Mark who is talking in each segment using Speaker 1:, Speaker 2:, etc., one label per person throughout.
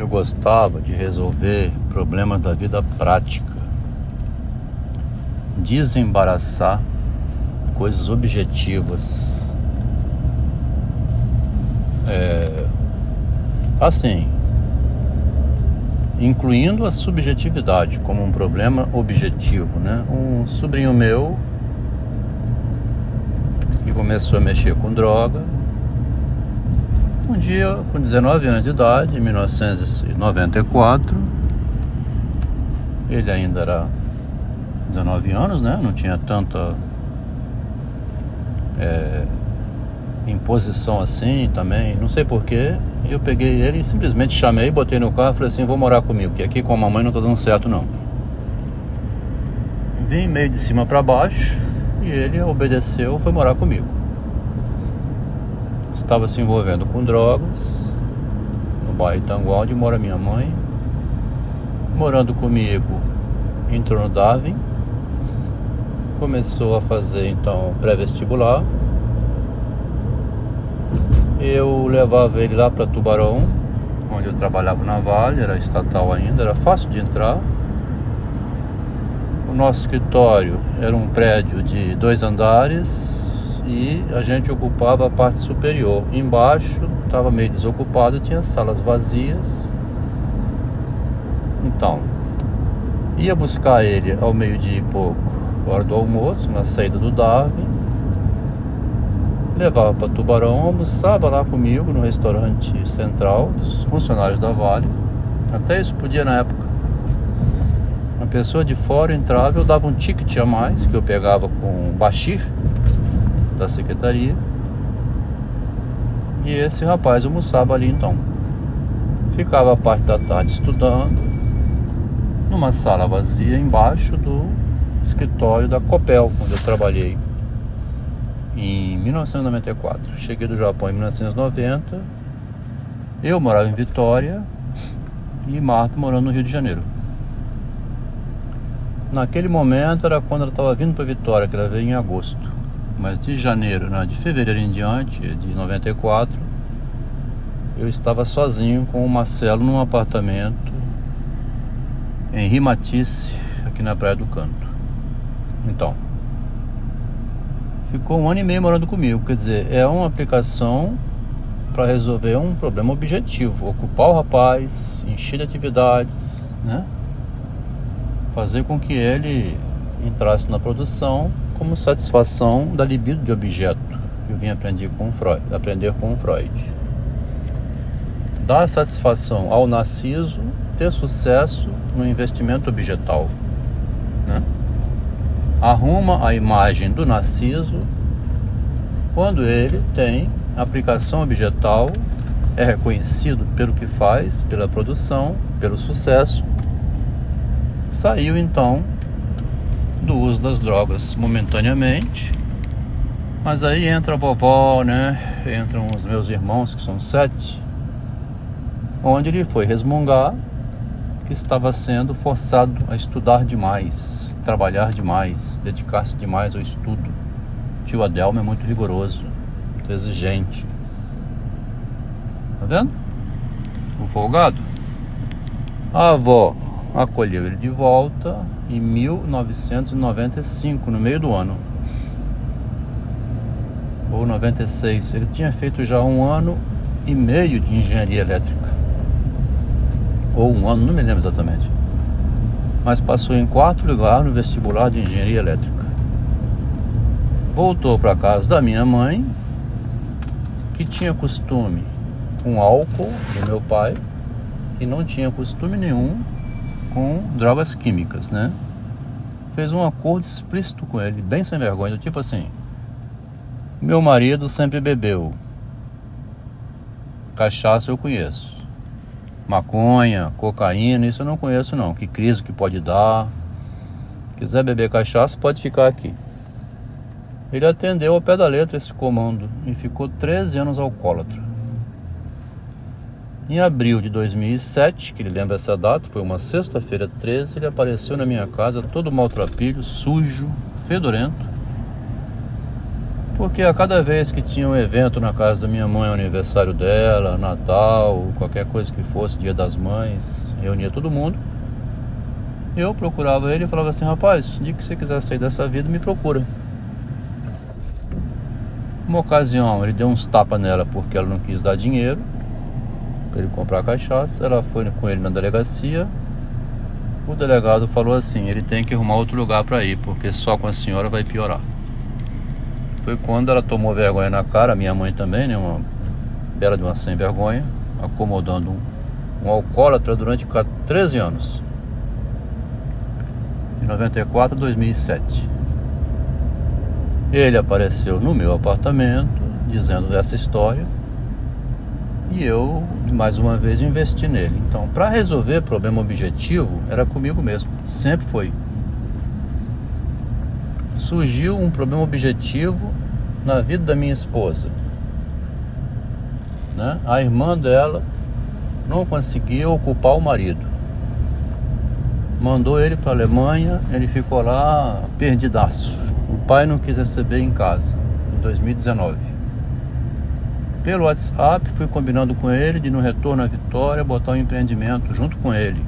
Speaker 1: Eu gostava de resolver problemas da vida prática, desembaraçar coisas objetivas. É, assim, incluindo a subjetividade como um problema objetivo, né? Um sobrinho meu que começou a mexer com droga, um dia, com 19 anos de idade, em 1994, ele ainda era 19 anos, né? Não tinha tanta é, imposição assim também, não sei porquê. Eu peguei ele, simplesmente chamei, botei no carro e falei assim: vou morar comigo, que aqui com a mamãe não tá dando certo não. Vim meio de cima para baixo e ele obedeceu, foi morar comigo estava se envolvendo com drogas no bairro Itanguá, onde mora minha mãe. Morando comigo, no Darwin, começou a fazer então pré-vestibular. Eu levava ele lá para Tubarão, onde eu trabalhava na Vale, era estatal ainda, era fácil de entrar. O nosso escritório era um prédio de dois andares, e a gente ocupava a parte superior. Embaixo estava meio desocupado, tinha salas vazias. Então, ia buscar ele ao meio-dia e pouco, hora do almoço, na saída do Darwin. Levava para Tubarão, almoçava lá comigo no restaurante central dos funcionários da Vale. Até isso podia na época. Uma pessoa de fora entrava, eu dava um ticket a mais que eu pegava com Bashir da secretaria. E esse rapaz almoçava ali então. Ficava a parte da tarde estudando numa sala vazia embaixo do escritório da Copel, onde eu trabalhei em 1994. Cheguei do Japão em 1990. Eu morava em Vitória e Marta morando no Rio de Janeiro. Naquele momento era quando ela estava vindo para Vitória, que ela veio em agosto mas de janeiro, né, de fevereiro em diante, de 94, eu estava sozinho com o Marcelo num apartamento em Rimatice, aqui na Praia do Canto. Então, ficou um ano e meio morando comigo, quer dizer, é uma aplicação para resolver um problema objetivo, ocupar o rapaz, encher de atividades, né? Fazer com que ele entrasse na produção como satisfação da libido de objeto. Eu vim aprender com Freud, aprender com Freud. Dar satisfação ao narciso, ter sucesso no investimento objetal. Né? Arruma a imagem do narciso quando ele tem aplicação objetal, é reconhecido pelo que faz, pela produção, pelo sucesso. Saiu então do uso das drogas momentaneamente. Mas aí entra a vovó, né? Entram os meus irmãos, que são sete, onde ele foi resmungar que estava sendo forçado a estudar demais, trabalhar demais, dedicar-se demais ao estudo. Tio Adelmo é muito rigoroso, muito exigente. Tá vendo? O folgado. A avó acolheu ele de volta em 1995, no meio do ano. Ou 96. Ele tinha feito já um ano e meio de engenharia elétrica. Ou um ano, não me lembro exatamente. Mas passou em quarto lugar no vestibular de engenharia elétrica. Voltou para casa da minha mãe, que tinha costume com álcool do meu pai e não tinha costume nenhum com drogas químicas, né? Fez um acordo explícito com ele, bem sem vergonha, tipo assim: Meu marido sempre bebeu. Cachaça eu conheço. Maconha, cocaína, isso eu não conheço não. Que crise que pode dar. Quiser beber cachaça, pode ficar aqui. Ele atendeu ao pé da letra esse comando e ficou 13 anos alcoólatra. Em abril de 2007, que ele lembra essa data, foi uma sexta-feira 13, ele apareceu na minha casa todo maltrapilho, sujo, fedorento, Porque a cada vez que tinha um evento na casa da minha mãe, aniversário dela, Natal, qualquer coisa que fosse, Dia das Mães, reunia todo mundo. Eu procurava ele e falava assim: rapaz, dia que você quiser sair dessa vida, me procura. Uma ocasião, ele deu uns tapas nela porque ela não quis dar dinheiro para ele comprar cachaça. Ela foi com ele na delegacia. O delegado falou assim: ele tem que arrumar outro lugar para ir, porque só com a senhora vai piorar. Foi quando ela tomou vergonha na cara, minha mãe também, né? Uma bela de uma sem vergonha, acomodando um, um alcoólatra durante 13 anos. De 94 a 2007. Ele apareceu no meu apartamento dizendo essa história e eu mais uma vez investi nele. Então, para resolver problema objetivo, era comigo mesmo, sempre foi. Surgiu um problema objetivo na vida da minha esposa. Né? A irmã dela não conseguia ocupar o marido. Mandou ele para a Alemanha, ele ficou lá perdidaço. O pai não quis receber em casa, em 2019 pelo WhatsApp, fui combinando com ele de no retorno à Vitória botar um empreendimento junto com ele.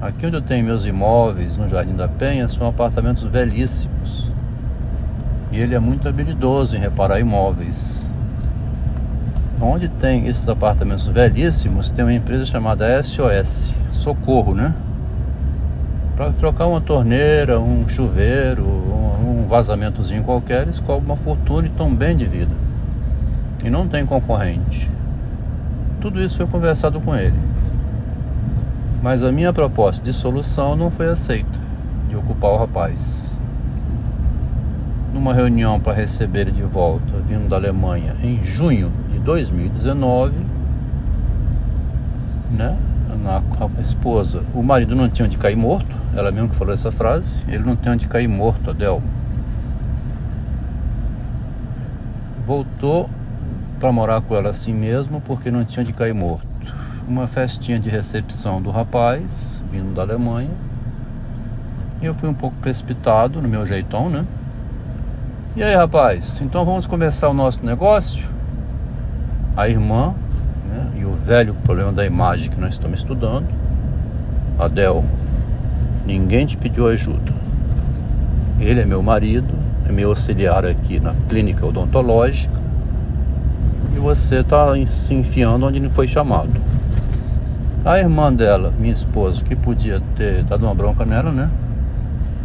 Speaker 1: Aqui onde eu tenho meus imóveis, no Jardim da Penha, são apartamentos velhíssimos. E ele é muito habilidoso em reparar imóveis. Onde tem esses apartamentos velhíssimos, tem uma empresa chamada SOS, Socorro, né? Para trocar uma torneira, um chuveiro, um vazamentozinho qualquer, eles cobram uma fortuna e estão bem de vida e não tem concorrente. Tudo isso foi conversado com ele. Mas a minha proposta de solução não foi aceita de ocupar o rapaz. Numa reunião para receber ele de volta, vindo da Alemanha em junho de 2019, né? Na, a esposa, o marido não tinha onde cair morto, ela mesmo que falou essa frase, ele não tem onde cair morto, Adel. Voltou para morar com ela assim mesmo, porque não tinha de cair morto. Uma festinha de recepção do rapaz, vindo da Alemanha. E eu fui um pouco precipitado no meu jeitão, né? E aí, rapaz, então vamos começar o nosso negócio? A irmã, né? E o velho problema da imagem que nós estamos estudando. Adel, ninguém te pediu ajuda. Ele é meu marido, é meu auxiliar aqui na clínica odontológica você está se enfiando onde não foi chamado. A irmã dela, minha esposa, que podia ter dado uma bronca nela, né?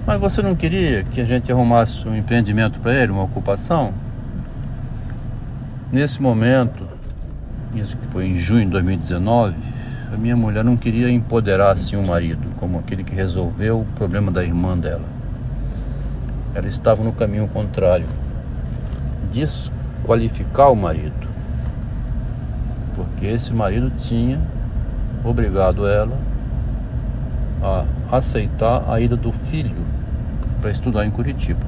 Speaker 1: Mas você não queria que a gente arrumasse um empreendimento para ele, uma ocupação? Nesse momento, isso que foi em junho de 2019, a minha mulher não queria empoderar assim o marido, como aquele que resolveu o problema da irmã dela. Ela estava no caminho contrário, desqualificar o marido porque esse marido tinha obrigado ela a aceitar a ida do filho para estudar em Curitiba.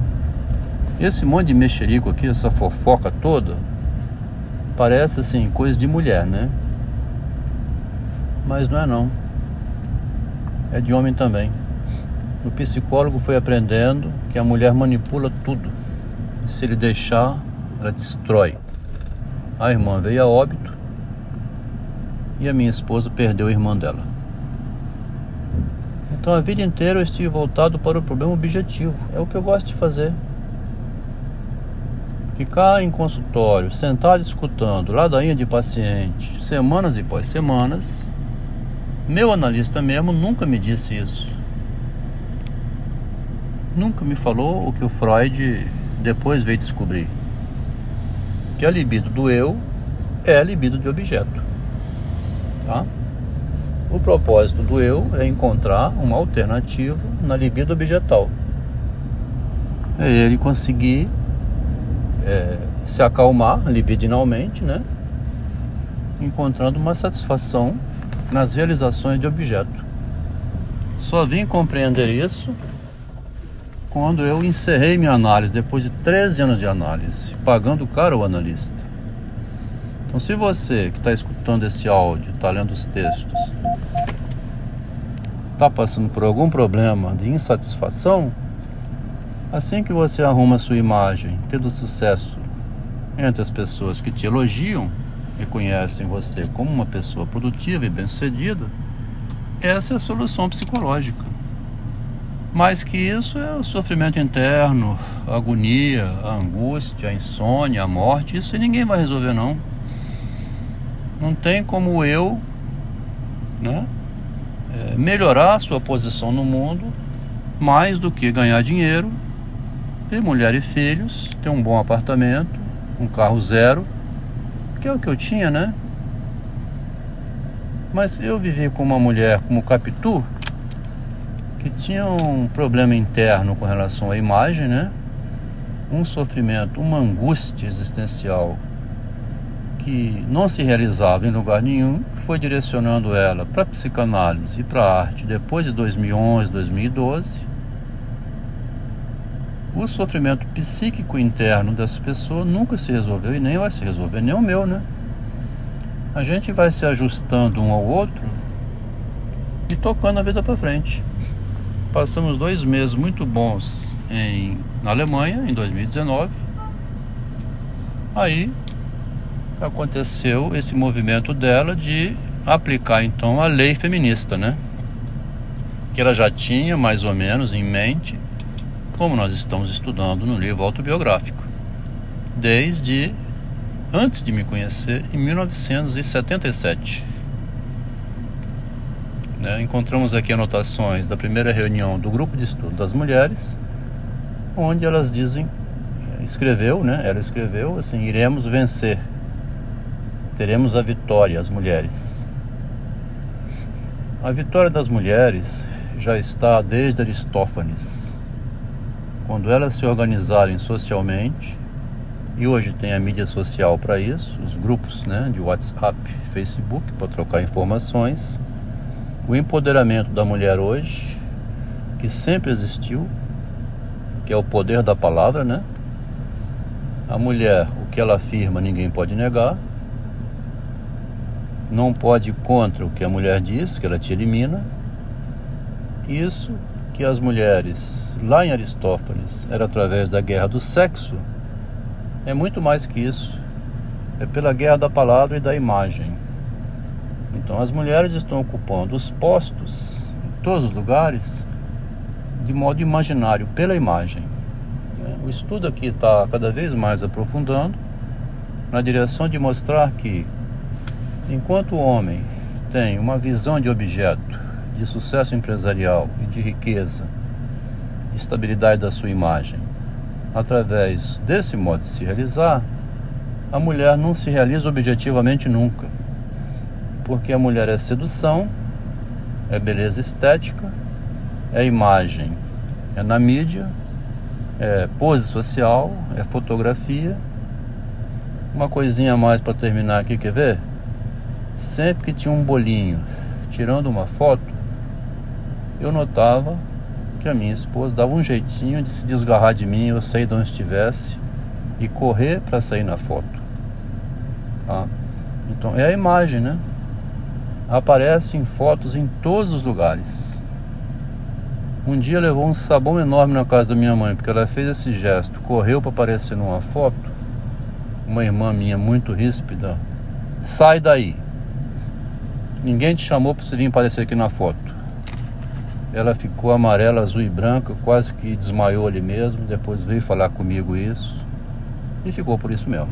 Speaker 1: Esse monte de mexerico aqui, essa fofoca toda, parece assim, coisa de mulher, né? Mas não é não. É de homem também. O psicólogo foi aprendendo que a mulher manipula tudo. E se ele deixar, ela destrói. A irmã veio a óbito e a minha esposa perdeu o irmão dela. Então a vida inteira eu estive voltado para o problema objetivo. É o que eu gosto de fazer. Ficar em consultório, sentado escutando ladainha de paciente, semanas e pós semanas. Meu analista mesmo nunca me disse isso. Nunca me falou o que o Freud depois veio descobrir. Que a libido do eu é a libido de objeto. Tá? O propósito do eu é encontrar uma alternativa na libido objetal. É ele conseguir é, se acalmar libidinalmente, né? encontrando uma satisfação nas realizações de objeto. Só vim compreender isso quando eu encerrei minha análise, depois de 13 anos de análise, pagando caro o analista. Então, se você que está escutando esse áudio, está lendo os textos, está passando por algum problema de insatisfação, Assim que você arruma sua imagem, tendo sucesso entre as pessoas que te elogiam, reconhecem você como uma pessoa produtiva e bem-sucedida, essa é a solução psicológica. Mais que isso é o sofrimento interno, a agonia, a angústia, a insônia, a morte. Isso ninguém vai resolver, não. Não tem como eu né, é, melhorar a sua posição no mundo mais do que ganhar dinheiro, ter mulher e filhos, ter um bom apartamento, um carro zero, que é o que eu tinha, né? Mas eu vivi com uma mulher como Capitu, que tinha um problema interno com relação à imagem, né? Um sofrimento, uma angústia existencial que não se realizava em lugar nenhum, foi direcionando ela para a psicanálise e para a arte depois de 2011, 2012. O sofrimento psíquico interno dessa pessoa nunca se resolveu e nem vai se resolver, nem o meu, né? A gente vai se ajustando um ao outro e tocando a vida para frente. Passamos dois meses muito bons em, na Alemanha, em 2019. Aí aconteceu esse movimento dela de aplicar então a lei feminista, né? Que ela já tinha mais ou menos em mente, como nós estamos estudando no livro autobiográfico, desde antes de me conhecer, em 1977. Né? Encontramos aqui anotações da primeira reunião do grupo de estudo das mulheres, onde elas dizem, eh, escreveu, né? Ela escreveu assim: iremos vencer, teremos a vitória, as mulheres. A vitória das mulheres já está desde Aristófanes. Quando elas se organizarem socialmente, e hoje tem a mídia social para isso, os grupos né, de WhatsApp, Facebook, para trocar informações o empoderamento da mulher hoje, que sempre existiu, que é o poder da palavra, né? A mulher, o que ela afirma, ninguém pode negar. Não pode ir contra o que a mulher diz, que ela te elimina. Isso que as mulheres, lá em Aristófanes, era através da guerra do sexo, é muito mais que isso. É pela guerra da palavra e da imagem. Então as mulheres estão ocupando os postos em todos os lugares de modo imaginário, pela imagem. O estudo aqui está cada vez mais aprofundando na direção de mostrar que enquanto o homem tem uma visão de objeto, de sucesso empresarial e de riqueza, de estabilidade da sua imagem, através desse modo de se realizar, a mulher não se realiza objetivamente nunca porque a mulher é sedução, é beleza estética, é imagem, é na mídia, é pose social, é fotografia. Uma coisinha a mais para terminar aqui, quer ver? Sempre que tinha um bolinho tirando uma foto, eu notava que a minha esposa dava um jeitinho de se desgarrar de mim, eu sair de onde estivesse e correr para sair na foto. Tá? Então é a imagem, né? aparece em fotos em todos os lugares. Um dia levou um sabão enorme na casa da minha mãe, porque ela fez esse gesto, correu para aparecer numa foto. Uma irmã minha muito ríspida, sai daí. Ninguém te chamou para você vir aparecer aqui na foto. Ela ficou amarela, azul e branca, quase que desmaiou ali mesmo. Depois veio falar comigo isso e ficou por isso mesmo.